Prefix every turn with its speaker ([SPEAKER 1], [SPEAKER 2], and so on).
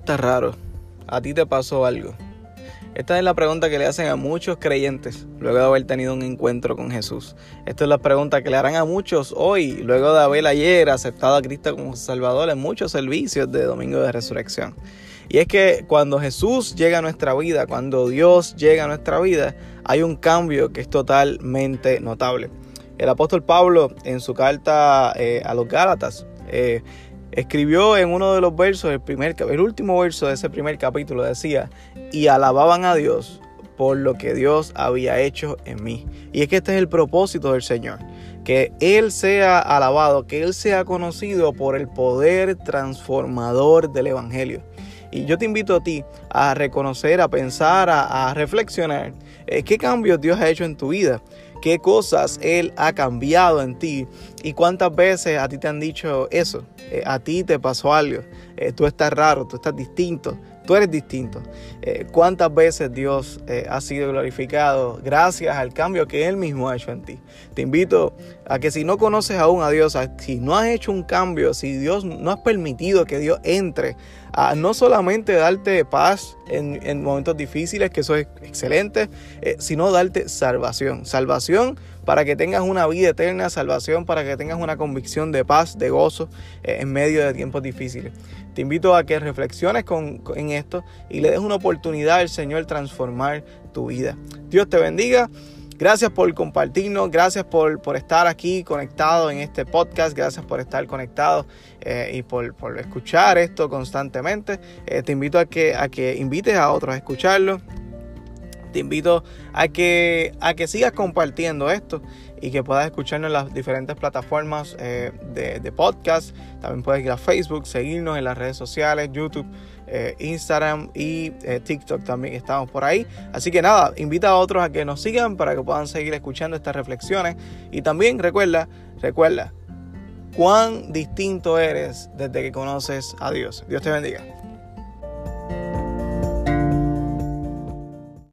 [SPEAKER 1] tú raro. A ti te pasó algo. Esta es la pregunta que le hacen a muchos creyentes luego de haber tenido un encuentro con Jesús. Esta es la pregunta que le harán a muchos hoy, luego de haber ayer aceptado a Cristo como Salvador en muchos servicios de Domingo de Resurrección. Y es que cuando Jesús llega a nuestra vida, cuando Dios llega a nuestra vida, hay un cambio que es totalmente notable. El apóstol Pablo en su carta eh, a los Gálatas eh, escribió en uno de los versos, el, primer, el último verso de ese primer capítulo decía, y alababan a Dios por lo que Dios había hecho en mí. Y es que este es el propósito del Señor, que Él sea alabado, que Él sea conocido por el poder transformador del Evangelio. Y yo te invito a ti a reconocer, a pensar, a, reflexionar eh, qué cambios Dios ha hecho en tu vida qué cosas Él ha cambiado en ti y cuántas veces a ti te han dicho eso, eh, a ti te pasó algo, eh, tú estás raro, tú estás distinto, tú eres distinto. Eh, cuántas veces Dios ha sido glorificado gracias al cambio que Él mismo ha hecho en ti. Te invito a que si no conoces aún a Dios, si no has hecho un cambio, si Dios no has permitido que Dios entre a no solamente darte paz en, momentos difíciles, que eso es excelente, eh, sino darte salvación. Salvación para que tengas una vida eterna, salvación para que tengas una convicción de paz, de gozo eh, en medio de tiempos difíciles. Te invito a que reflexiones con, en esto y le des una oportunidad al Señor transformar tu vida. Dios te bendiga. Gracias por compartirnos, gracias por, estar aquí conectado en este podcast, gracias por estar conectado eh, y por, escuchar esto constantemente. Eh, te invito a que, a que invites a otros a escucharlo. Te invito a que, a que sigas compartiendo esto y que puedas escucharnos en las diferentes plataformas eh, de, de podcast. También puedes ir a Facebook, seguirnos en las redes sociales, YouTube. Eh, Instagram y eh, TikTok también estamos por ahí. Así que nada, invita a otros a que nos sigan para que puedan seguir escuchando estas reflexiones. Y también recuerda, recuerda, cuán distinto eres desde que conoces a Dios. Dios te bendiga.